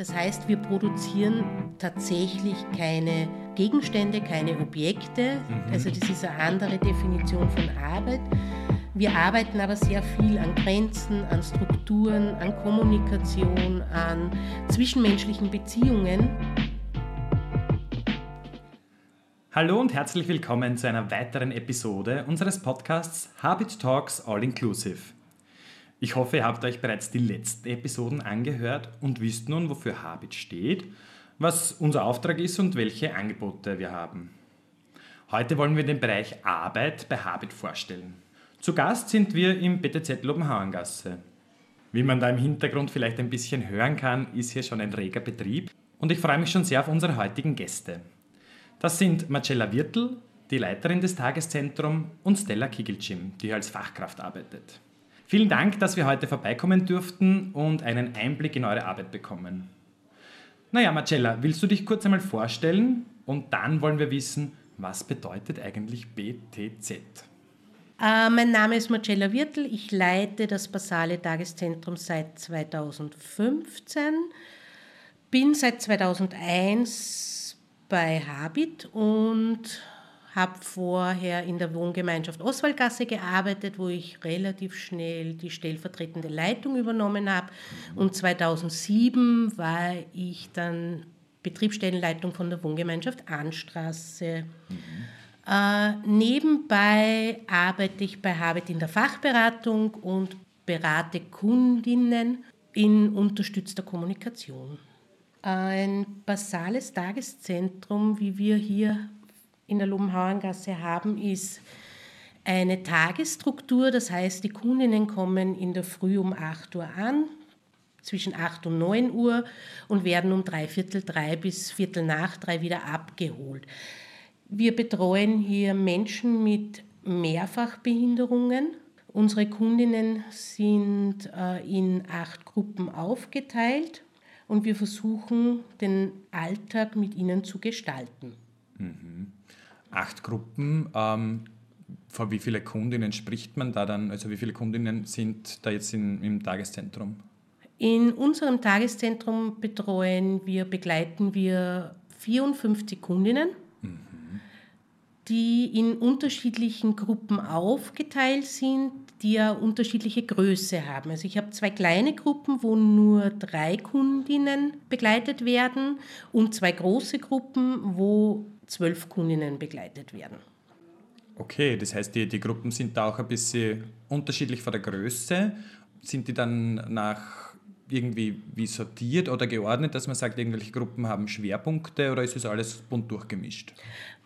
Das heißt, wir produzieren tatsächlich keine Gegenstände, keine Objekte. Mhm. Also das ist eine andere Definition von Arbeit. Wir arbeiten aber sehr viel an Grenzen, an Strukturen, an Kommunikation, an zwischenmenschlichen Beziehungen. Hallo und herzlich willkommen zu einer weiteren Episode unseres Podcasts Habit Talks All Inclusive. Ich hoffe, ihr habt euch bereits die letzten Episoden angehört und wisst nun, wofür Habit steht, was unser Auftrag ist und welche Angebote wir haben. Heute wollen wir den Bereich Arbeit bei Habit vorstellen. Zu Gast sind wir im BTZ Lobenhauengasse. Wie man da im Hintergrund vielleicht ein bisschen hören kann, ist hier schon ein reger Betrieb und ich freue mich schon sehr auf unsere heutigen Gäste. Das sind Marcella Wirtel, die Leiterin des Tageszentrums, und Stella Kigelcim, die als Fachkraft arbeitet. Vielen Dank, dass wir heute vorbeikommen durften und einen Einblick in eure Arbeit bekommen. Naja, Marcella, willst du dich kurz einmal vorstellen? Und dann wollen wir wissen, was bedeutet eigentlich BTZ? Äh, mein Name ist Marcella Wirtel. Ich leite das Basale Tageszentrum seit 2015. Bin seit 2001 bei Habit und habe vorher in der Wohngemeinschaft Oswaldgasse gearbeitet, wo ich relativ schnell die stellvertretende Leitung übernommen habe. Und 2007 war ich dann Betriebsstellenleitung von der Wohngemeinschaft Anstraße. Mhm. Äh, nebenbei arbeite ich bei Habit in der Fachberatung und berate Kundinnen in unterstützter Kommunikation. Ein basales Tageszentrum, wie wir hier in der Lobenhauengasse haben, ist eine Tagesstruktur. Das heißt, die Kundinnen kommen in der Früh um 8 Uhr an, zwischen 8 und 9 Uhr und werden um drei Viertel drei bis Viertel nach drei wieder abgeholt. Wir betreuen hier Menschen mit Mehrfachbehinderungen. Unsere Kundinnen sind äh, in acht Gruppen aufgeteilt und wir versuchen, den Alltag mit ihnen zu gestalten. Mhm acht Gruppen. Ähm, vor wie viele Kundinnen spricht man da dann? Also wie viele Kundinnen sind da jetzt in, im Tageszentrum? In unserem Tageszentrum betreuen wir, begleiten wir 54 Kundinnen, mhm. die in unterschiedlichen Gruppen aufgeteilt sind, die ja unterschiedliche Größe haben. Also ich habe zwei kleine Gruppen, wo nur drei Kundinnen begleitet werden und zwei große Gruppen, wo zwölf Kundinnen begleitet werden. Okay, das heißt, die, die Gruppen sind da auch ein bisschen unterschiedlich von der Größe. Sind die dann nach irgendwie wie sortiert oder geordnet, dass man sagt, irgendwelche Gruppen haben Schwerpunkte oder ist das alles bunt durchgemischt?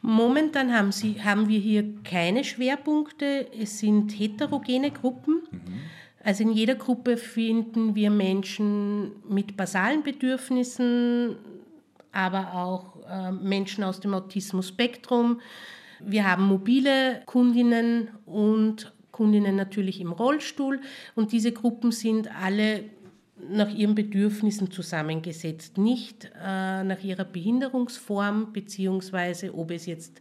Momentan haben, sie, haben wir hier keine Schwerpunkte. Es sind heterogene Gruppen. Mhm. Also in jeder Gruppe finden wir Menschen mit basalen Bedürfnissen, aber auch Menschen aus dem Autismus-Spektrum. Wir haben mobile Kundinnen und Kundinnen natürlich im Rollstuhl und diese Gruppen sind alle nach ihren Bedürfnissen zusammengesetzt, nicht äh, nach ihrer Behinderungsform, beziehungsweise ob es jetzt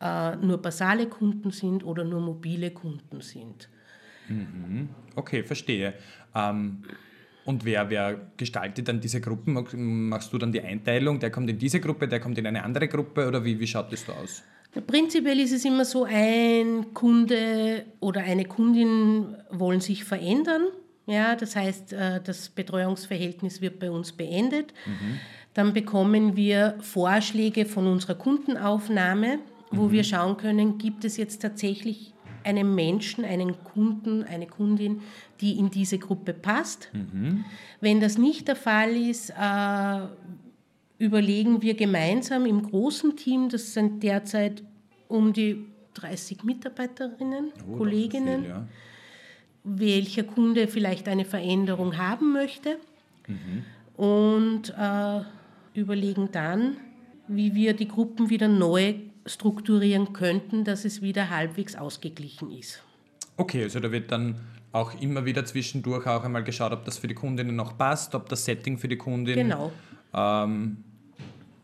äh, nur basale Kunden sind oder nur mobile Kunden sind. Mhm. Okay, verstehe. Ähm, und wer, wer gestaltet dann diese Gruppen? Machst du dann die Einteilung, der kommt in diese Gruppe, der kommt in eine andere Gruppe oder wie, wie schaut das so aus? Prinzipiell ist es immer so, ein Kunde oder eine Kundin wollen sich verändern. Ja, das heißt, äh, das Betreuungsverhältnis wird bei uns beendet. Mhm. Dann bekommen wir Vorschläge von unserer Kundenaufnahme, wo mhm. wir schauen können, gibt es jetzt tatsächlich einen Menschen, einen Kunden, eine Kundin, die in diese Gruppe passt. Mhm. Wenn das nicht der Fall ist, äh, überlegen wir gemeinsam im großen Team, das sind derzeit um die 30 Mitarbeiterinnen, oh, Kolleginnen, viel, ja. welcher Kunde vielleicht eine Veränderung haben möchte mhm. und äh, überlegen dann, wie wir die Gruppen wieder neu strukturieren könnten, dass es wieder halbwegs ausgeglichen ist. Okay, also da wird dann auch immer wieder zwischendurch auch einmal geschaut, ob das für die Kundinnen noch passt, ob das Setting für die Kundin genau. ähm,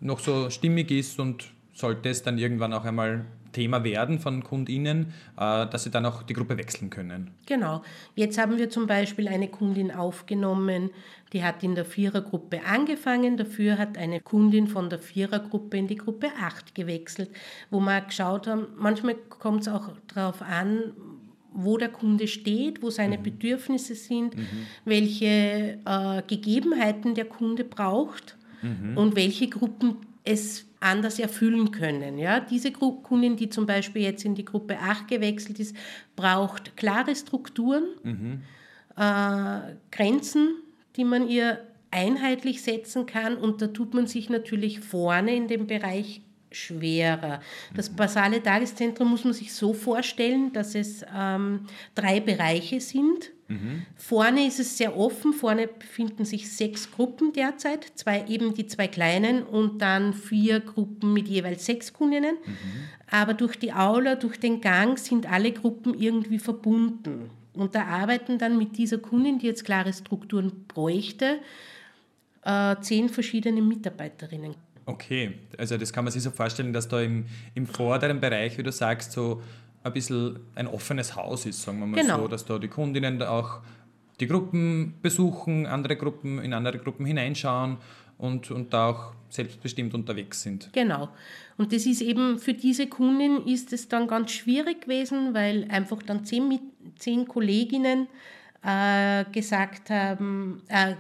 noch so stimmig ist und sollte es dann irgendwann auch einmal Thema werden von KundInnen, äh, dass sie dann auch die Gruppe wechseln können. Genau. Jetzt haben wir zum Beispiel eine Kundin aufgenommen, die hat in der Vierergruppe angefangen. Dafür hat eine Kundin von der Vierergruppe in die Gruppe 8 gewechselt, wo wir geschaut haben, manchmal kommt es auch darauf an, wo der Kunde steht, wo seine mhm. Bedürfnisse sind, mhm. welche äh, Gegebenheiten der Kunde braucht mhm. und welche Gruppen es anders erfüllen können. Ja, diese Kundin, die zum Beispiel jetzt in die Gruppe 8 gewechselt ist, braucht klare Strukturen, mhm. äh, Grenzen, die man ihr einheitlich setzen kann und da tut man sich natürlich vorne in dem Bereich schwerer. Das basale Tageszentrum muss man sich so vorstellen, dass es ähm, drei Bereiche sind. Mhm. Vorne ist es sehr offen, vorne befinden sich sechs Gruppen derzeit, zwei, eben die zwei kleinen und dann vier Gruppen mit jeweils sechs Kundinnen. Mhm. Aber durch die Aula, durch den Gang sind alle Gruppen irgendwie verbunden. Und da arbeiten dann mit dieser Kundin, die jetzt klare Strukturen bräuchte, äh, zehn verschiedene Mitarbeiterinnen. Okay, also das kann man sich so vorstellen, dass da im, im vorderen Bereich, wie du sagst, so ein bisschen ein offenes Haus ist, sagen wir mal genau. so, dass da die Kundinnen da auch die Gruppen besuchen, andere Gruppen in andere Gruppen hineinschauen und, und da auch selbstbestimmt unterwegs sind. Genau. Und das ist eben für diese Kundin ist es dann ganz schwierig gewesen, weil einfach dann zehn, zehn Kolleginnen äh, gesagt haben, äh,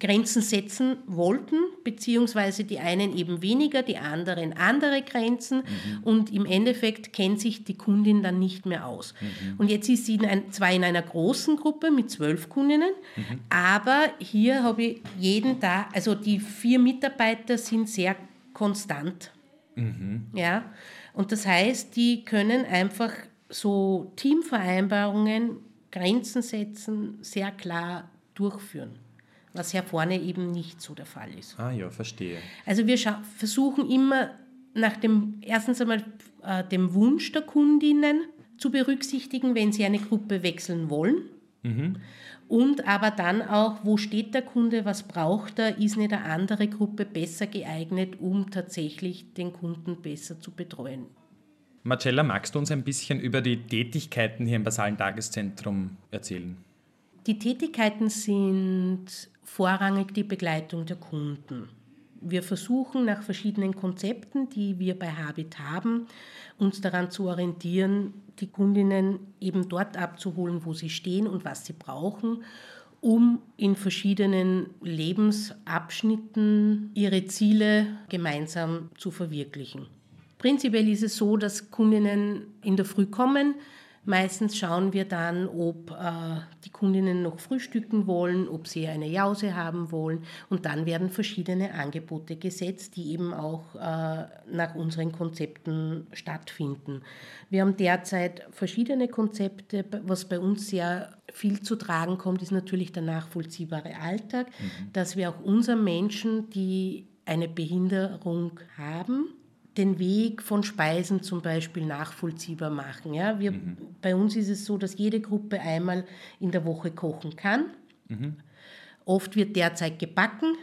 Grenzen setzen wollten, beziehungsweise die einen eben weniger, die anderen andere Grenzen mhm. und im Endeffekt kennt sich die Kundin dann nicht mehr aus. Mhm. Und jetzt ist sie in ein, zwar in einer großen Gruppe mit zwölf Kundinnen, mhm. aber hier habe ich jeden Tag, also die vier Mitarbeiter sind sehr konstant. Mhm. Ja, und das heißt, die können einfach so Teamvereinbarungen, Grenzen setzen, sehr klar durchführen was ja vorne eben nicht so der Fall ist. Ah ja, verstehe. Also wir versuchen immer nach dem, erstens einmal äh, dem Wunsch der Kundinnen zu berücksichtigen, wenn sie eine Gruppe wechseln wollen. Mhm. Und aber dann auch, wo steht der Kunde, was braucht er, ist eine andere Gruppe besser geeignet, um tatsächlich den Kunden besser zu betreuen. Marcella, magst du uns ein bisschen über die Tätigkeiten hier im Basalen Tageszentrum erzählen? Die Tätigkeiten sind vorrangig die Begleitung der Kunden. Wir versuchen nach verschiedenen Konzepten, die wir bei Habit haben, uns daran zu orientieren, die Kundinnen eben dort abzuholen, wo sie stehen und was sie brauchen, um in verschiedenen Lebensabschnitten ihre Ziele gemeinsam zu verwirklichen. Prinzipiell ist es so, dass Kundinnen in der Früh kommen, Meistens schauen wir dann, ob äh, die Kundinnen noch frühstücken wollen, ob sie eine Jause haben wollen und dann werden verschiedene Angebote gesetzt, die eben auch äh, nach unseren Konzepten stattfinden. Wir haben derzeit verschiedene Konzepte. Was bei uns sehr viel zu tragen kommt, ist natürlich der nachvollziehbare Alltag, mhm. dass wir auch unseren Menschen, die eine Behinderung haben, den Weg von Speisen zum Beispiel nachvollziehbar machen. Ja? Wir, mhm. Bei uns ist es so, dass jede Gruppe einmal in der Woche kochen kann. Mhm. Oft wird derzeit gebacken.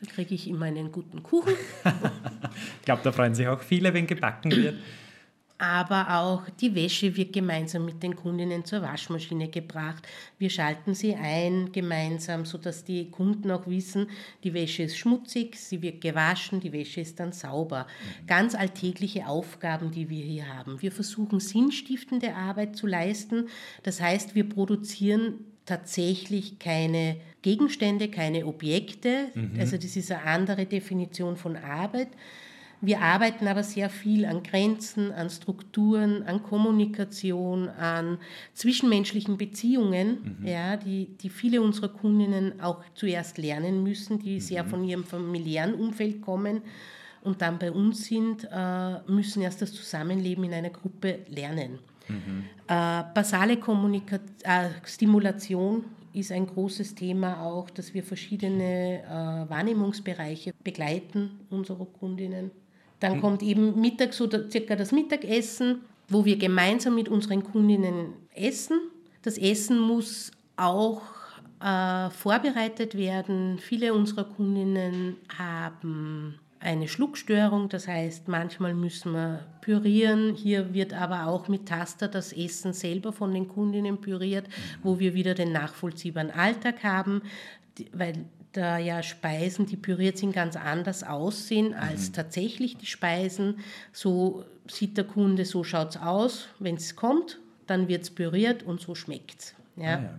Da kriege ich immer einen guten Kuchen. ich glaube, da freuen sich auch viele, wenn gebacken wird aber auch die Wäsche wird gemeinsam mit den Kundinnen zur Waschmaschine gebracht. Wir schalten sie ein gemeinsam, sodass die Kunden auch wissen, die Wäsche ist schmutzig, sie wird gewaschen, die Wäsche ist dann sauber. Mhm. Ganz alltägliche Aufgaben, die wir hier haben. Wir versuchen sinnstiftende Arbeit zu leisten. Das heißt, wir produzieren tatsächlich keine Gegenstände, keine Objekte. Mhm. Also das ist eine andere Definition von Arbeit wir arbeiten aber sehr viel an Grenzen, an Strukturen, an Kommunikation, an zwischenmenschlichen Beziehungen, mhm. ja, die, die viele unserer Kundinnen auch zuerst lernen müssen, die mhm. sehr von ihrem familiären Umfeld kommen und dann bei uns sind, äh, müssen erst das Zusammenleben in einer Gruppe lernen. Mhm. Äh, basale Kommunika äh, Stimulation ist ein großes Thema auch, dass wir verschiedene äh, Wahrnehmungsbereiche begleiten unserer Kundinnen. Dann hm. kommt eben mittags oder circa das Mittagessen, wo wir gemeinsam mit unseren Kundinnen essen. Das Essen muss auch äh, vorbereitet werden. Viele unserer Kundinnen haben eine Schluckstörung, das heißt, manchmal müssen wir pürieren. Hier wird aber auch mit Taster das Essen selber von den Kundinnen püriert, wo wir wieder den nachvollziehbaren Alltag haben, weil da ja Speisen, die püriert sind, ganz anders aussehen als mhm. tatsächlich die Speisen. So sieht der Kunde, so schaut es aus. Wenn es kommt, dann wird es püriert und so schmeckt es. Ja. Ah, ja.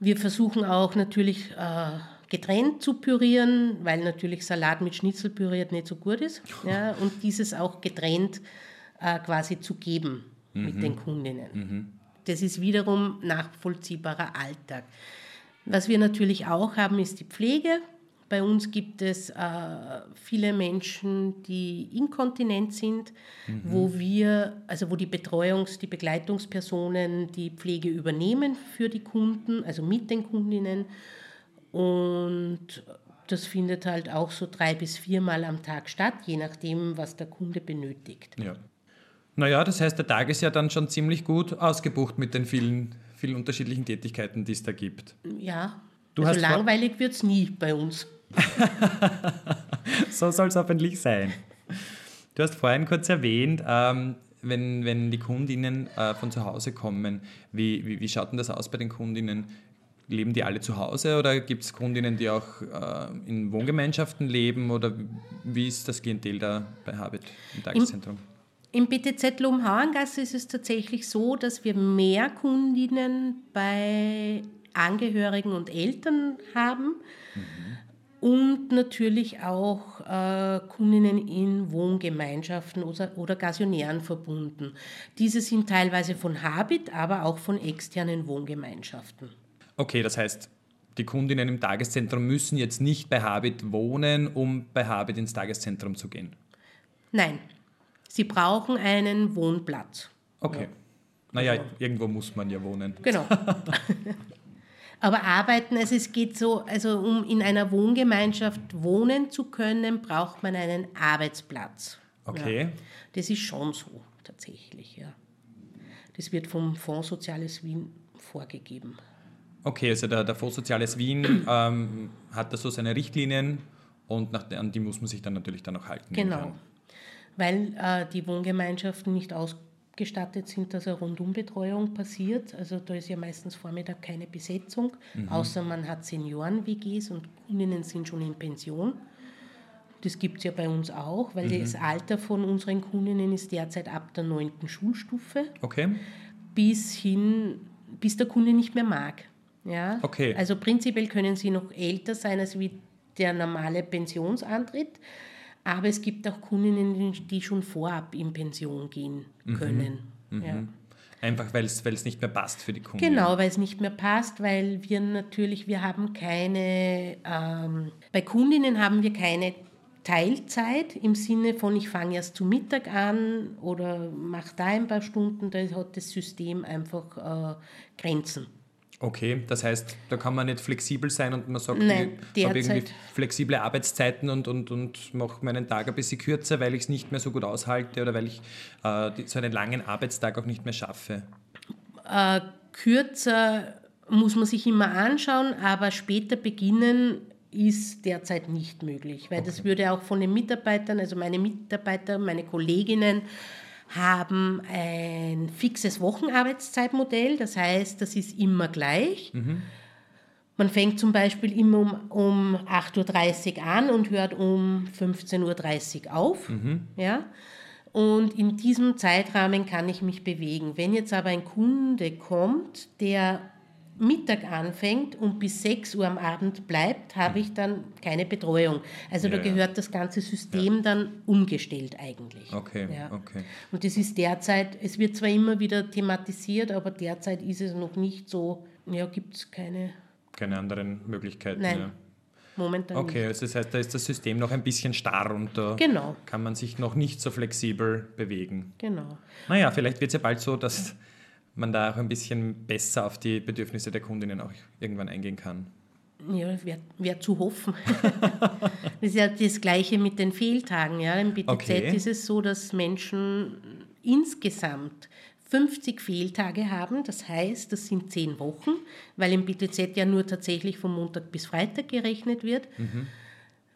Wir versuchen auch natürlich äh, getrennt zu pürieren, weil natürlich Salat mit Schnitzel püriert nicht so gut ist. Ja, und dieses auch getrennt äh, quasi zu geben mhm. mit den Kundinnen. Mhm. Das ist wiederum nachvollziehbarer Alltag. Was wir natürlich auch haben, ist die Pflege. Bei uns gibt es äh, viele Menschen, die inkontinent sind, mhm. wo wir, also wo die Betreuungs-, die Begleitungspersonen die Pflege übernehmen für die Kunden, also mit den Kundinnen. Und das findet halt auch so drei bis viermal am Tag statt, je nachdem, was der Kunde benötigt. Ja. Naja, das heißt, der Tag ist ja dann schon ziemlich gut ausgebucht mit den vielen, vielen unterschiedlichen Tätigkeiten, die es da gibt. Ja, du also langweilig wird es nie bei uns. so soll es hoffentlich sein. Du hast vorhin kurz erwähnt, ähm, wenn, wenn die Kundinnen äh, von zu Hause kommen, wie, wie, wie schaut denn das aus bei den Kundinnen? Leben die alle zu Hause oder gibt es Kundinnen, die auch äh, in Wohngemeinschaften leben oder wie ist das Klientel da bei Habit im Tageszentrum? Im, im BTZ Lomhauengasse ist es tatsächlich so, dass wir mehr Kundinnen bei Angehörigen und Eltern haben. Mhm. Und natürlich auch äh, Kundinnen in Wohngemeinschaften oder, oder Gasionären verbunden. Diese sind teilweise von Habit, aber auch von externen Wohngemeinschaften. Okay, das heißt, die Kundinnen im Tageszentrum müssen jetzt nicht bei Habit wohnen, um bei Habit ins Tageszentrum zu gehen? Nein, sie brauchen einen Wohnplatz. Okay. Ja. Naja, also. irgendwo muss man ja wohnen. Genau. Aber arbeiten, also es geht so, also um in einer Wohngemeinschaft wohnen zu können, braucht man einen Arbeitsplatz. Okay. Ja. Das ist schon so, tatsächlich, ja. Das wird vom Fonds Soziales Wien vorgegeben. Okay, also der, der Fonds Soziales Wien ähm, hat da so seine Richtlinien und nach, an die muss man sich dann natürlich dann auch halten. Genau, weil äh, die Wohngemeinschaften nicht ausgestattet sind, dass eine Rundumbetreuung passiert. Also da ist ja meistens Vormittag keine Besetzung, mhm. außer man hat Senioren-WGs und Kundinnen sind schon in Pension. Das gibt es ja bei uns auch, weil mhm. das Alter von unseren Kundinnen ist derzeit ab der neunten Schulstufe okay. bis hin, bis der Kunde nicht mehr mag. Ja? Okay. Also prinzipiell können sie noch älter sein als wie der normale Pensionsantritt. Aber es gibt auch Kundinnen, die schon vorab in Pension gehen mhm. können. Mhm. Ja. Einfach weil es nicht mehr passt für die Kunden. Genau, weil es nicht mehr passt, weil wir natürlich, wir haben keine, ähm, bei Kundinnen haben wir keine Teilzeit im Sinne von, ich fange erst zu Mittag an oder mache da ein paar Stunden, da hat das System einfach äh, Grenzen. Okay, das heißt, da kann man nicht flexibel sein und man sagt, Nein, ich habe irgendwie flexible Arbeitszeiten und, und, und mache meinen Tag ein bisschen kürzer, weil ich es nicht mehr so gut aushalte oder weil ich äh, so einen langen Arbeitstag auch nicht mehr schaffe. Äh, kürzer muss man sich immer anschauen, aber später beginnen ist derzeit nicht möglich, weil okay. das würde auch von den Mitarbeitern, also meine Mitarbeiter, meine Kolleginnen, haben ein fixes Wochenarbeitszeitmodell, das heißt, das ist immer gleich. Mhm. Man fängt zum Beispiel immer um, um 8.30 Uhr an und hört um 15.30 Uhr auf. Mhm. Ja? Und in diesem Zeitrahmen kann ich mich bewegen. Wenn jetzt aber ein Kunde kommt, der Mittag anfängt und bis 6 Uhr am Abend bleibt, habe ich dann keine Betreuung. Also ja, da gehört das ganze System ja. dann umgestellt eigentlich. Okay, ja. okay. Und das ist derzeit, es wird zwar immer wieder thematisiert, aber derzeit ist es noch nicht so, ja, gibt es keine... Keine anderen Möglichkeiten. Nein. Momentan okay, also das heißt, da ist das System noch ein bisschen starr und da genau. kann man sich noch nicht so flexibel bewegen. Genau. Naja, vielleicht wird es ja bald so, dass man da auch ein bisschen besser auf die Bedürfnisse der Kundinnen auch irgendwann eingehen kann. Ja, wäre wär zu hoffen. das ist ja das Gleiche mit den Fehltagen. Ja. Im BTZ okay. ist es so, dass Menschen insgesamt 50 Fehltage haben. Das heißt, das sind 10 Wochen, weil im BTZ ja nur tatsächlich von Montag bis Freitag gerechnet wird. Mhm.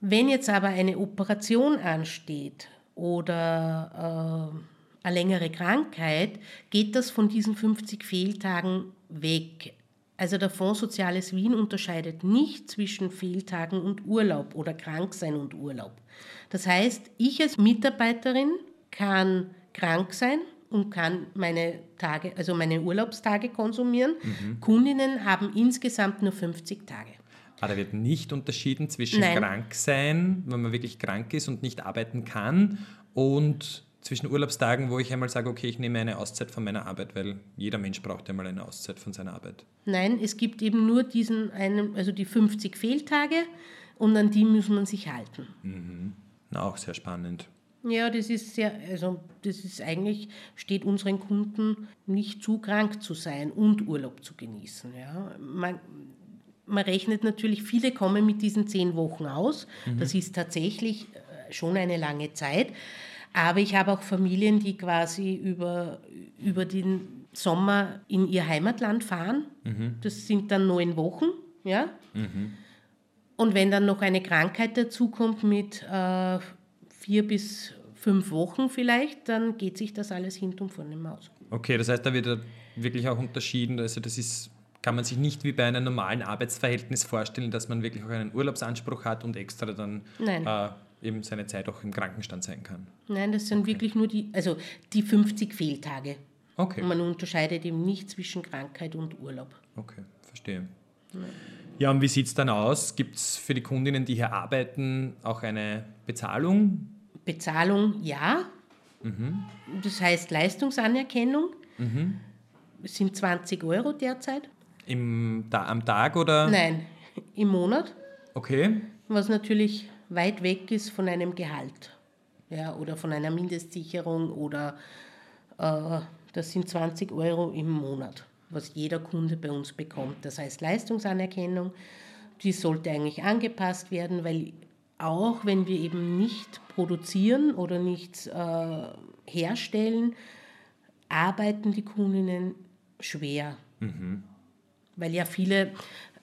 Wenn jetzt aber eine Operation ansteht oder äh, eine längere Krankheit, geht das von diesen 50 Fehltagen weg. Also der Fonds Soziales Wien unterscheidet nicht zwischen Fehltagen und Urlaub oder Kranksein und Urlaub. Das heißt, ich als Mitarbeiterin kann krank sein und kann meine Tage, also meine Urlaubstage konsumieren. Mhm. Kundinnen haben insgesamt nur 50 Tage. Aber da wird nicht unterschieden zwischen Nein. krank sein, wenn man wirklich krank ist und nicht arbeiten kann, und zwischen Urlaubstagen, wo ich einmal sage, okay, ich nehme eine Auszeit von meiner Arbeit, weil jeder Mensch braucht einmal eine Auszeit von seiner Arbeit. Nein, es gibt eben nur diesen einen, also die 50 Fehltage und an die muss man sich halten. Mhm. Na, auch sehr spannend. Ja, das ist sehr, also das ist eigentlich, steht unseren Kunden nicht zu, krank zu sein und Urlaub zu genießen. Ja. Man, man rechnet natürlich, viele kommen mit diesen zehn Wochen aus. Mhm. Das ist tatsächlich äh, schon eine lange Zeit. Aber ich habe auch Familien, die quasi über, über den Sommer in ihr Heimatland fahren. Mhm. Das sind dann neun Wochen. Ja? Mhm. Und wenn dann noch eine Krankheit dazukommt mit äh, vier bis fünf Wochen vielleicht, dann geht sich das alles hinten und vorne aus. Okay, das heißt, da wird wirklich auch unterschieden. Also das ist, kann man sich nicht wie bei einem normalen Arbeitsverhältnis vorstellen, dass man wirklich auch einen Urlaubsanspruch hat und extra dann äh, eben seine Zeit auch im Krankenstand sein kann. Nein, das sind okay. wirklich nur die, also die 50 Fehltage. Okay. Und man unterscheidet eben nicht zwischen Krankheit und Urlaub. Okay, verstehe. Ja. Ja, und wie sieht es dann aus? Gibt es für die Kundinnen, die hier arbeiten, auch eine Bezahlung? Bezahlung ja. Mhm. Das heißt Leistungsanerkennung. Mhm. Es sind 20 Euro derzeit. Im, da, am Tag oder? Nein, im Monat. Okay. Was natürlich weit weg ist von einem Gehalt ja, oder von einer Mindestsicherung oder äh, das sind 20 Euro im Monat was jeder Kunde bei uns bekommt. Das heißt Leistungsanerkennung, die sollte eigentlich angepasst werden, weil auch wenn wir eben nicht produzieren oder nichts äh, herstellen, arbeiten die Kundinnen schwer. Mhm. Weil ja viele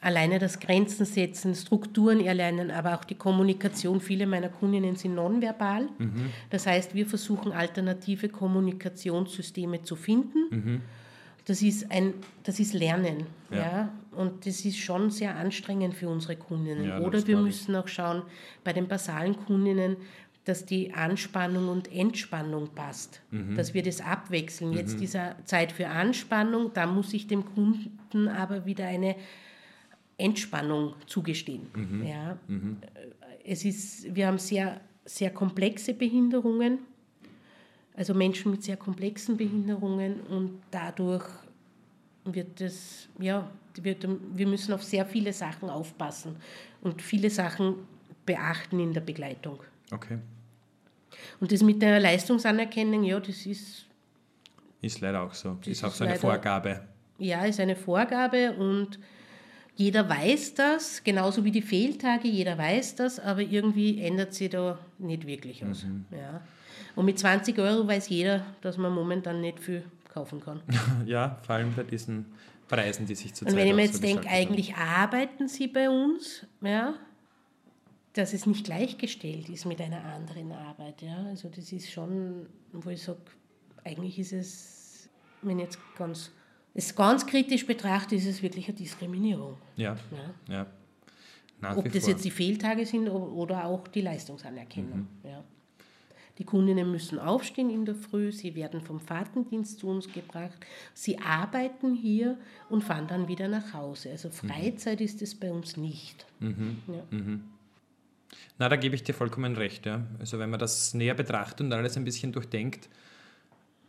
alleine das Grenzen setzen, Strukturen erlernen, aber auch die Kommunikation. Viele meiner Kundinnen sind nonverbal. Mhm. Das heißt, wir versuchen alternative Kommunikationssysteme zu finden. Mhm das ist, ein, das ist Lernen. Ja. ja. Und das ist schon sehr anstrengend für unsere Kundinnen. Ja, Oder wir müssen auch schauen, bei den basalen Kundinnen, dass die Anspannung und Entspannung passt, mhm. dass wir das abwechseln. Mhm. Jetzt dieser Zeit für Anspannung, da muss ich dem Kunden aber wieder eine Entspannung zugestehen. Mhm. Ja. Mhm. Es ist, wir haben sehr, sehr komplexe Behinderungen also Menschen mit sehr komplexen Behinderungen und dadurch wird es, ja, wird, wir müssen auf sehr viele Sachen aufpassen und viele Sachen beachten in der Begleitung. Okay. Und das mit der Leistungsanerkennung, ja, das ist. Ist leider auch so. Das ist auch so eine Vorgabe. Ja, ist eine Vorgabe und jeder weiß das, genauso wie die Fehltage, jeder weiß das, aber irgendwie ändert sich da nicht wirklich was. Mhm. Ja. Und mit 20 Euro weiß jeder, dass man momentan nicht viel kaufen kann. ja, vor allem bei diesen Preisen, die sich zurzeit Und wenn ich mir jetzt denke, eigentlich arbeiten sie bei uns, ja, dass es nicht gleichgestellt ist mit einer anderen Arbeit. Ja. Also das ist schon, wo ich sage, eigentlich ist es, wenn ich jetzt ganz, es ganz kritisch betrachte, ist es wirklich eine Diskriminierung. Ja, ja. ja. Ob das vor. jetzt die Fehltage sind oder auch die Leistungsanerkennung. Mhm. Ja. Die Kundinnen müssen aufstehen in der Früh, sie werden vom Fahrtendienst zu uns gebracht, sie arbeiten hier und fahren dann wieder nach Hause. Also mhm. Freizeit mhm. ist es bei uns nicht. Mhm. Ja. Mhm. Na, da gebe ich dir vollkommen recht. Ja. Also wenn man das näher betrachtet und alles ein bisschen durchdenkt,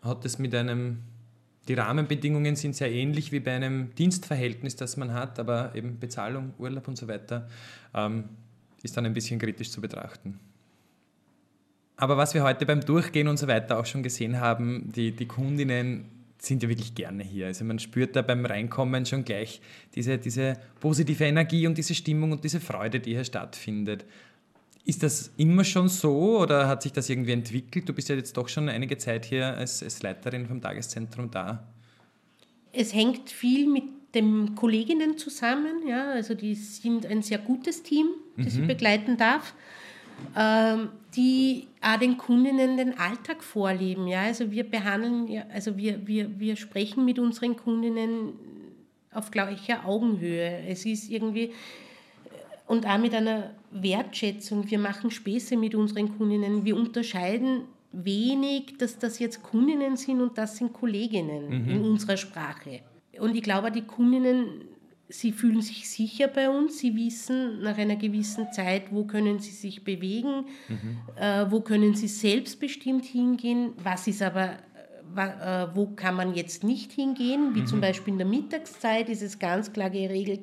hat es mit einem, die Rahmenbedingungen sind sehr ähnlich wie bei einem Dienstverhältnis, das man hat, aber eben Bezahlung, Urlaub und so weiter ähm, ist dann ein bisschen kritisch zu betrachten. Aber was wir heute beim Durchgehen und so weiter auch schon gesehen haben, die, die Kundinnen sind ja wirklich gerne hier. Also man spürt da beim Reinkommen schon gleich diese, diese positive Energie und diese Stimmung und diese Freude, die hier stattfindet. Ist das immer schon so oder hat sich das irgendwie entwickelt? Du bist ja jetzt doch schon einige Zeit hier als, als Leiterin vom Tageszentrum da. Es hängt viel mit den Kolleginnen zusammen. Ja? Also die sind ein sehr gutes Team, das mhm. ich begleiten darf. ähm, die auch den Kundinnen den Alltag vorleben. Ja? Also wir behandeln, also wir, wir, wir sprechen mit unseren Kundinnen auf gleicher Augenhöhe. Es ist irgendwie, und auch mit einer Wertschätzung. Wir machen Späße mit unseren Kundinnen. Wir unterscheiden wenig, dass das jetzt Kundinnen sind und das sind Kolleginnen mhm. in unserer Sprache. Und ich glaube, die Kundinnen, sie fühlen sich sicher bei uns. Sie wissen nach einer gewissen Zeit, wo können sie sich bewegen, mhm. äh, wo können sie selbstbestimmt hingehen, was ist aber äh, wo kann man jetzt nicht hingehen, wie mhm. zum Beispiel in der Mittagszeit ist es ganz klar geregelt,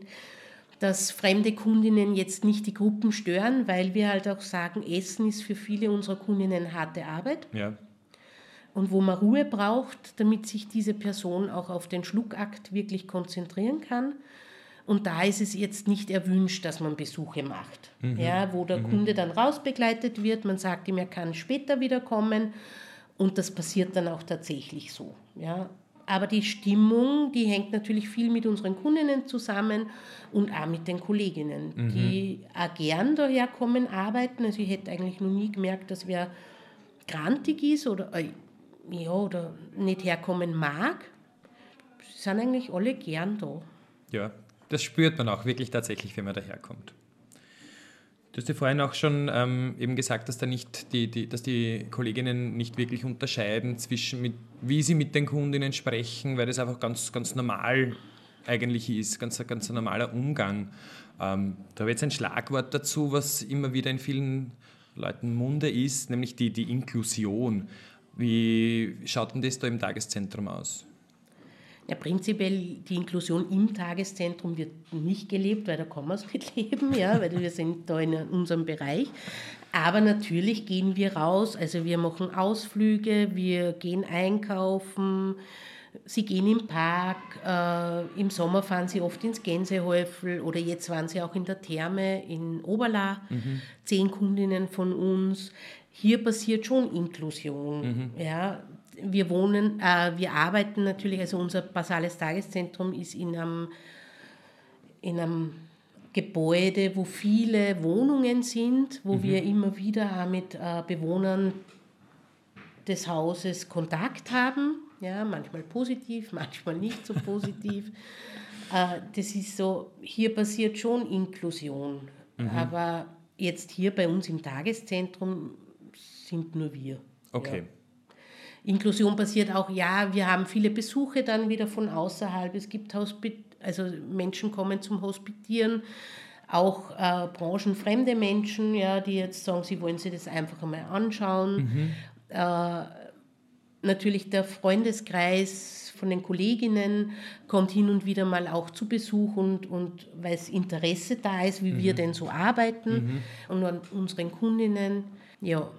dass fremde Kundinnen jetzt nicht die Gruppen stören, weil wir halt auch sagen, Essen ist für viele unserer Kundinnen harte Arbeit. Ja. Und wo man Ruhe braucht, damit sich diese Person auch auf den Schluckakt wirklich konzentrieren kann. Und da ist es jetzt nicht erwünscht, dass man Besuche macht, mhm. ja, wo der mhm. Kunde dann rausbegleitet wird. Man sagt ihm, er kann später wiederkommen. Und das passiert dann auch tatsächlich so. Ja. Aber die Stimmung, die hängt natürlich viel mit unseren Kundinnen zusammen und auch mit den Kolleginnen, mhm. die auch gern daherkommen, arbeiten. Also ich hätte eigentlich noch nie gemerkt, dass wer grantig ist oder, äh, ja, oder nicht herkommen mag. Sie sind eigentlich alle gern da. Ja, das spürt man auch wirklich tatsächlich, wenn man daherkommt. Du hast ja vorhin auch schon ähm, eben gesagt, dass, da nicht die, die, dass die Kolleginnen nicht wirklich unterscheiden zwischen, mit, wie sie mit den Kundinnen sprechen, weil das einfach ganz, ganz normal eigentlich ist, ganz, ganz ein normaler Umgang. Ähm, da habe ich jetzt ein Schlagwort dazu, was immer wieder in vielen Leuten Munde ist, nämlich die, die Inklusion. Wie schaut denn das da im Tageszentrum aus? Ja, prinzipiell die Inklusion im Tageszentrum wird nicht gelebt, weil da kann man es nicht leben, ja, weil wir sind da in unserem Bereich. Aber natürlich gehen wir raus, also wir machen Ausflüge, wir gehen einkaufen, sie gehen im Park, äh, im Sommer fahren sie oft ins Gänsehäufel oder jetzt waren sie auch in der Therme in Oberla, mhm. zehn Kundinnen von uns. Hier passiert schon Inklusion. Mhm. Ja, wir wohnen, äh, wir arbeiten natürlich, also unser basales Tageszentrum ist in einem, in einem Gebäude, wo viele Wohnungen sind, wo mhm. wir immer wieder auch mit äh, Bewohnern des Hauses Kontakt haben. Ja, manchmal positiv, manchmal nicht so positiv. äh, das ist so, hier passiert schon Inklusion. Mhm. Aber jetzt hier bei uns im Tageszentrum sind nur wir. Okay. Ja. Inklusion passiert auch, ja, wir haben viele Besuche dann wieder von außerhalb. Es gibt Hospit also Menschen kommen zum Hospitieren, auch äh, branchenfremde Menschen, ja, die jetzt sagen, sie wollen sich das einfach einmal anschauen. Mhm. Äh, natürlich der Freundeskreis von den Kolleginnen kommt hin und wieder mal auch zu Besuch und, und weil es Interesse da ist, wie mhm. wir denn so arbeiten mhm. und an unseren Kundinnen. Ja,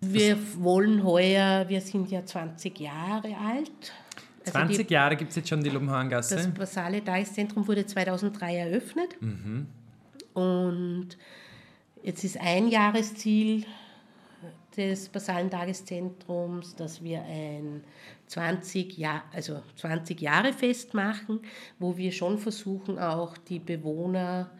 wir wollen heuer, wir sind ja 20 Jahre alt. Also 20 die, Jahre gibt es jetzt schon die Lumhagengasse? Das basale Tageszentrum wurde 2003 eröffnet. Mhm. Und jetzt ist ein Jahresziel des basalen Tageszentrums, dass wir ein 20, Jahr, also 20 Jahre Fest machen, wo wir schon versuchen, auch die Bewohner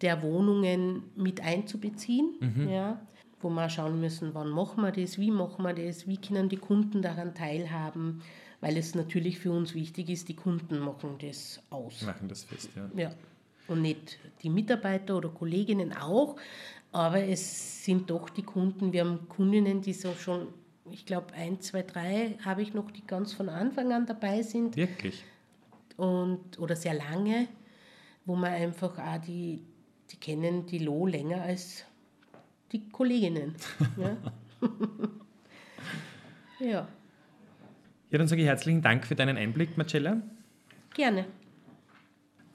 der Wohnungen mit einzubeziehen. Mhm. Ja wo wir schauen müssen, wann machen wir das, wie machen wir das, wie können die Kunden daran teilhaben, weil es natürlich für uns wichtig ist, die Kunden machen das aus. Machen das fest, ja. Ja, und nicht die Mitarbeiter oder Kolleginnen auch, aber es sind doch die Kunden, wir haben Kundinnen, die so schon, ich glaube, ein, zwei, drei habe ich noch, die ganz von Anfang an dabei sind. Wirklich? Und, oder sehr lange, wo man einfach auch die, die kennen die Lo länger als die Kolleginnen. Ja. ja. Ja, dann sage ich herzlichen Dank für deinen Einblick, Marcella. Gerne.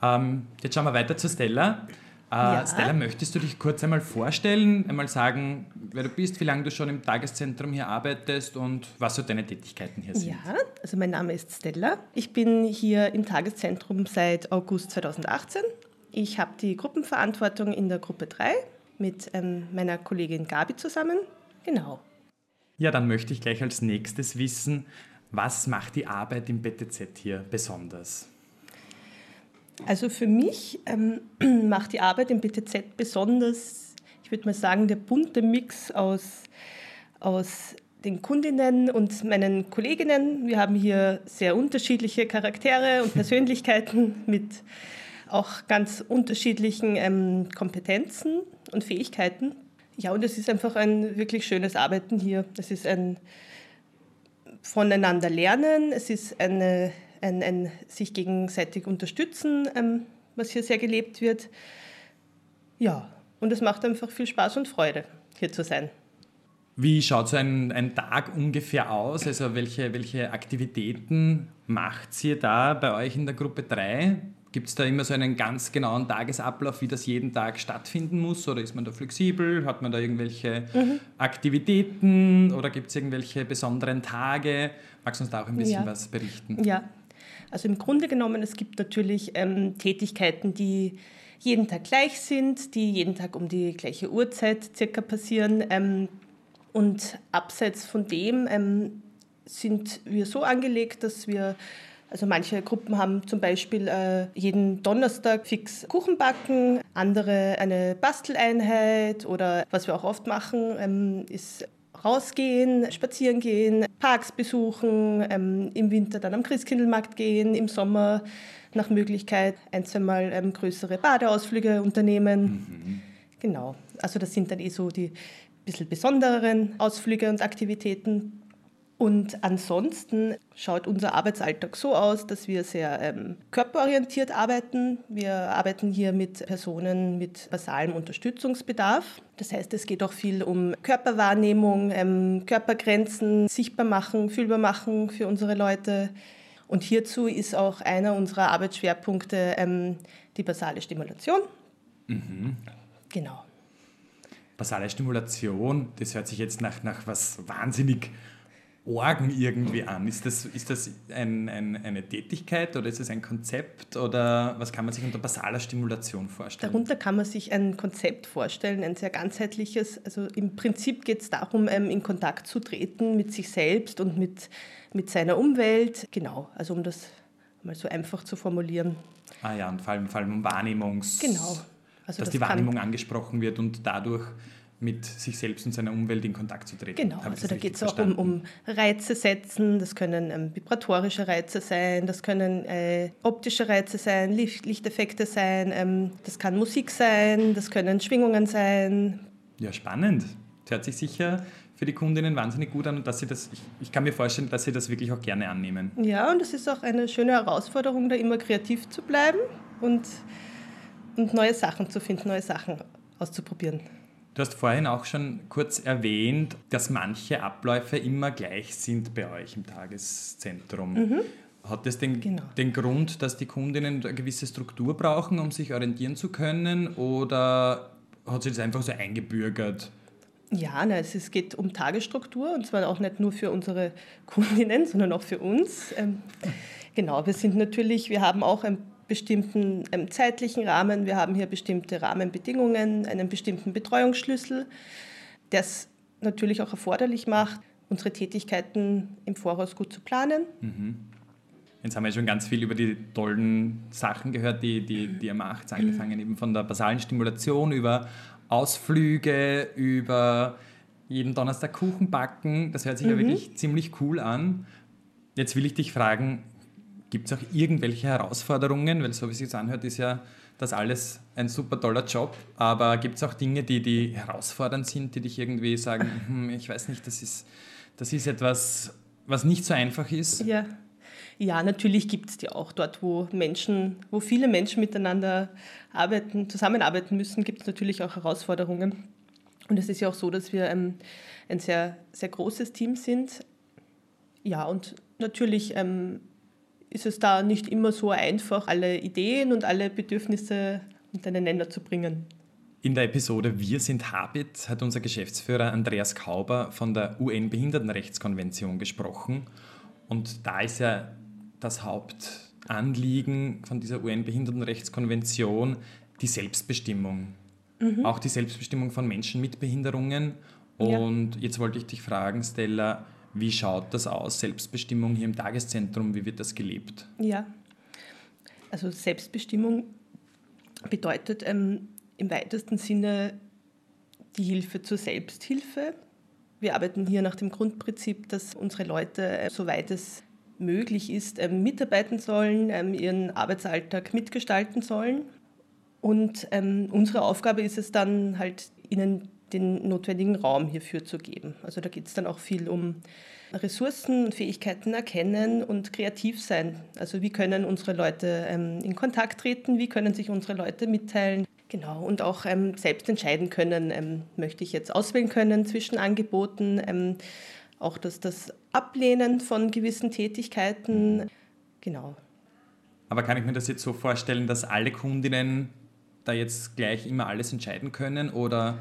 Ähm, jetzt schauen wir weiter zu Stella. Äh, ja. Stella, möchtest du dich kurz einmal vorstellen, einmal sagen, wer du bist, wie lange du schon im Tageszentrum hier arbeitest und was so deine Tätigkeiten hier sind? Ja, also mein Name ist Stella. Ich bin hier im Tageszentrum seit August 2018. Ich habe die Gruppenverantwortung in der Gruppe 3 mit ähm, meiner Kollegin Gabi zusammen. Genau. Ja, dann möchte ich gleich als nächstes wissen, was macht die Arbeit im BTZ hier besonders? Also für mich ähm, macht die Arbeit im BTZ besonders, ich würde mal sagen, der bunte Mix aus, aus den Kundinnen und meinen Kolleginnen. Wir haben hier sehr unterschiedliche Charaktere und Persönlichkeiten mit auch ganz unterschiedlichen ähm, Kompetenzen und Fähigkeiten. Ja, und es ist einfach ein wirklich schönes Arbeiten hier. Es ist ein voneinander lernen, es ist eine, ein, ein sich gegenseitig unterstützen, ähm, was hier sehr gelebt wird. Ja, und es macht einfach viel Spaß und Freude, hier zu sein. Wie schaut so ein, ein Tag ungefähr aus? Also welche, welche Aktivitäten macht ihr da bei euch in der Gruppe 3? Gibt es da immer so einen ganz genauen Tagesablauf, wie das jeden Tag stattfinden muss? Oder ist man da flexibel? Hat man da irgendwelche mhm. Aktivitäten oder gibt es irgendwelche besonderen Tage? Magst du uns da auch ein bisschen ja. was berichten? Ja, also im Grunde genommen, es gibt natürlich ähm, Tätigkeiten, die jeden Tag gleich sind, die jeden Tag um die gleiche Uhrzeit circa passieren. Ähm, und abseits von dem ähm, sind wir so angelegt, dass wir also manche Gruppen haben zum Beispiel äh, jeden Donnerstag fix Kuchen backen, andere eine Basteleinheit oder was wir auch oft machen, ähm, ist rausgehen, spazieren gehen, Parks besuchen, ähm, im Winter dann am Christkindlmarkt gehen, im Sommer nach Möglichkeit ein, zweimal ähm, größere Badeausflüge unternehmen. Mhm. Genau, also das sind dann eh so die bisschen besondereren Ausflüge und Aktivitäten. Und ansonsten schaut unser Arbeitsalltag so aus, dass wir sehr ähm, körperorientiert arbeiten. Wir arbeiten hier mit Personen mit basalem Unterstützungsbedarf. Das heißt, es geht auch viel um Körperwahrnehmung, ähm, Körpergrenzen sichtbar machen, fühlbar machen für unsere Leute. Und hierzu ist auch einer unserer Arbeitsschwerpunkte ähm, die basale Stimulation. Mhm. Genau. Basale Stimulation, das hört sich jetzt nach, nach was wahnsinnig Orgen irgendwie an? Ist das, ist das ein, ein, eine Tätigkeit oder ist es ein Konzept oder was kann man sich unter basaler Stimulation vorstellen? Darunter kann man sich ein Konzept vorstellen, ein sehr ganzheitliches. Also im Prinzip geht es darum, ähm, in Kontakt zu treten mit sich selbst und mit, mit seiner Umwelt. Genau, also um das mal so einfach zu formulieren. Ah ja, und vor allem, vor allem um Wahrnehmungs... Genau. Also dass das die Wahrnehmung angesprochen wird und dadurch mit sich selbst und seiner Umwelt in Kontakt zu treten. Genau, also da geht es auch um, um, Reize setzen, das können ähm, vibratorische Reize sein, das können äh, optische Reize sein, Licht, Lichteffekte sein, ähm, das kann Musik sein, das können Schwingungen sein. Ja, spannend. Das hört sich sicher für die Kundinnen wahnsinnig gut an und dass sie das, ich, ich kann mir vorstellen, dass sie das wirklich auch gerne annehmen. Ja, und es ist auch eine schöne Herausforderung, da immer kreativ zu bleiben und, und neue Sachen zu finden, neue Sachen auszuprobieren. Du hast vorhin auch schon kurz erwähnt, dass manche Abläufe immer gleich sind bei euch im Tageszentrum. Mhm. Hat das den, genau. den Grund, dass die Kundinnen eine gewisse Struktur brauchen, um sich orientieren zu können? Oder hat sich das einfach so eingebürgert? Ja, na, es geht um Tagesstruktur und zwar auch nicht nur für unsere Kundinnen, sondern auch für uns. Ähm, genau, wir sind natürlich, wir haben auch ein bestimmten ähm, zeitlichen Rahmen. Wir haben hier bestimmte Rahmenbedingungen, einen bestimmten Betreuungsschlüssel, der es natürlich auch erforderlich macht, unsere Tätigkeiten im Voraus gut zu planen. Mhm. Jetzt haben wir schon ganz viel über die tollen Sachen gehört, die, die, die ihr macht, angefangen mhm. eben von der basalen Stimulation über Ausflüge, über jeden Donnerstag Kuchen backen. Das hört sich mhm. ja wirklich ziemlich cool an. Jetzt will ich dich fragen, Gibt es auch irgendwelche Herausforderungen? Weil so wie es sich anhört, ist ja das alles ein super toller Job. Aber gibt es auch Dinge, die, die herausfordernd sind, die dich irgendwie sagen, hm, ich weiß nicht, das ist, das ist etwas, was nicht so einfach ist? Ja. Ja, natürlich gibt es die auch dort, wo Menschen, wo viele Menschen miteinander arbeiten, zusammenarbeiten müssen, gibt es natürlich auch Herausforderungen. Und es ist ja auch so, dass wir ähm, ein sehr, sehr großes Team sind. Ja, und natürlich ähm, ist es da nicht immer so einfach, alle Ideen und alle Bedürfnisse unter den Nenner zu bringen. In der Episode Wir sind Habit hat unser Geschäftsführer Andreas Kauber von der UN-Behindertenrechtskonvention gesprochen. Und da ist ja das Hauptanliegen von dieser UN-Behindertenrechtskonvention die Selbstbestimmung. Mhm. Auch die Selbstbestimmung von Menschen mit Behinderungen. Und ja. jetzt wollte ich dich fragen, Stella, wie schaut das aus, Selbstbestimmung hier im Tageszentrum? Wie wird das gelebt? Ja, also Selbstbestimmung bedeutet ähm, im weitesten Sinne die Hilfe zur Selbsthilfe. Wir arbeiten hier nach dem Grundprinzip, dass unsere Leute, äh, soweit es möglich ist, ähm, mitarbeiten sollen, ähm, ihren Arbeitsalltag mitgestalten sollen. Und ähm, unsere Aufgabe ist es dann halt, ihnen den notwendigen Raum hierfür zu geben. Also da geht es dann auch viel um Ressourcen Fähigkeiten erkennen und kreativ sein. Also wie können unsere Leute ähm, in Kontakt treten, wie können sich unsere Leute mitteilen. Genau, und auch ähm, selbst entscheiden können, ähm, möchte ich jetzt auswählen können zwischen Angeboten, ähm, auch das, das Ablehnen von gewissen Tätigkeiten. Genau. Aber kann ich mir das jetzt so vorstellen, dass alle Kundinnen da jetzt gleich immer alles entscheiden können? Oder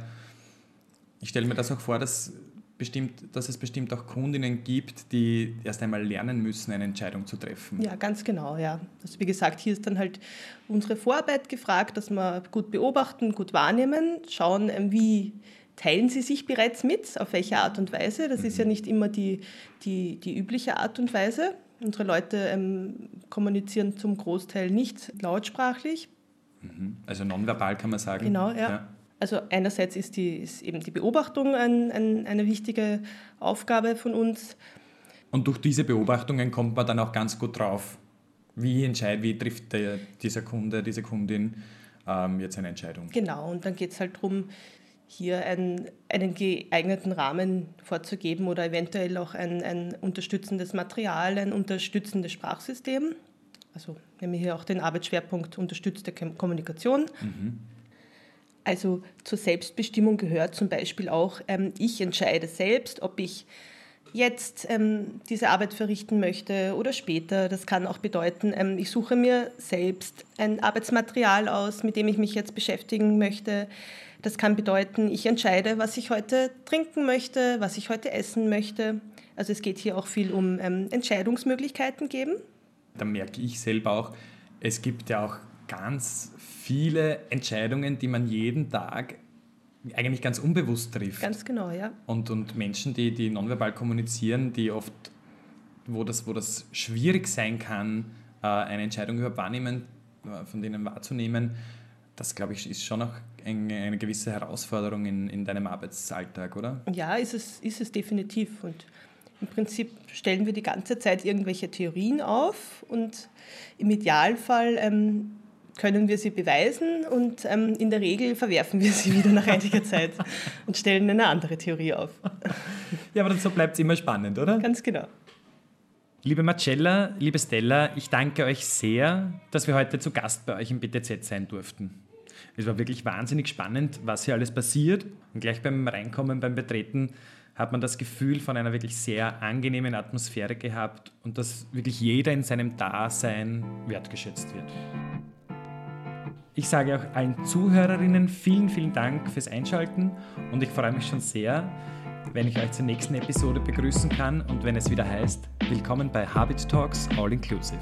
ich stelle mir das auch vor, dass, bestimmt, dass es bestimmt auch Kundinnen gibt, die erst einmal lernen müssen, eine Entscheidung zu treffen. Ja, ganz genau, ja. Also wie gesagt, hier ist dann halt unsere Vorarbeit gefragt, dass wir gut beobachten, gut wahrnehmen, schauen, ähm, wie teilen sie sich bereits mit, auf welche Art und Weise. Das mhm. ist ja mhm. nicht immer die, die, die übliche Art und Weise. Unsere Leute ähm, kommunizieren zum Großteil nicht lautsprachlich. Mhm. Also nonverbal kann man sagen. Genau, ja. ja. Also einerseits ist, die, ist eben die Beobachtung ein, ein, eine wichtige Aufgabe von uns. Und durch diese Beobachtungen kommt man dann auch ganz gut drauf, wie entscheidet, wie trifft der, dieser Kunde, diese Kundin ähm, jetzt eine Entscheidung. Genau, und dann geht es halt darum, hier ein, einen geeigneten Rahmen vorzugeben oder eventuell auch ein, ein unterstützendes Material, ein unterstützendes Sprachsystem. Also nehmen wir hier auch den Arbeitsschwerpunkt unterstützte Kommunikation. Mhm. Also zur Selbstbestimmung gehört zum Beispiel auch, ähm, ich entscheide selbst, ob ich jetzt ähm, diese Arbeit verrichten möchte oder später. Das kann auch bedeuten, ähm, ich suche mir selbst ein Arbeitsmaterial aus, mit dem ich mich jetzt beschäftigen möchte. Das kann bedeuten, ich entscheide, was ich heute trinken möchte, was ich heute essen möchte. Also es geht hier auch viel um ähm, Entscheidungsmöglichkeiten geben. Da merke ich selber auch, es gibt ja auch ganz viele Entscheidungen, die man jeden Tag eigentlich ganz unbewusst trifft. Ganz genau, ja. Und, und Menschen, die, die nonverbal kommunizieren, die oft, wo das, wo das schwierig sein kann, äh, eine Entscheidung überhaupt wahrnehmen, äh, von denen wahrzunehmen, das, glaube ich, ist schon auch eine, eine gewisse Herausforderung in, in deinem Arbeitsalltag, oder? Ja, ist es, ist es definitiv. Und im Prinzip stellen wir die ganze Zeit irgendwelche Theorien auf und im Idealfall ähm, können wir sie beweisen und ähm, in der Regel verwerfen wir sie wieder nach einiger Zeit und stellen eine andere Theorie auf. Ja, aber so bleibt es immer spannend, oder? Ganz genau. Liebe Marcella, liebe Stella, ich danke euch sehr, dass wir heute zu Gast bei euch im BTZ sein durften. Es war wirklich wahnsinnig spannend, was hier alles passiert. Und gleich beim Reinkommen, beim Betreten, hat man das Gefühl von einer wirklich sehr angenehmen Atmosphäre gehabt und dass wirklich jeder in seinem Dasein wertgeschätzt wird. Ich sage auch allen Zuhörerinnen vielen, vielen Dank fürs Einschalten und ich freue mich schon sehr, wenn ich euch zur nächsten Episode begrüßen kann und wenn es wieder heißt, willkommen bei Habit Talks All Inclusive.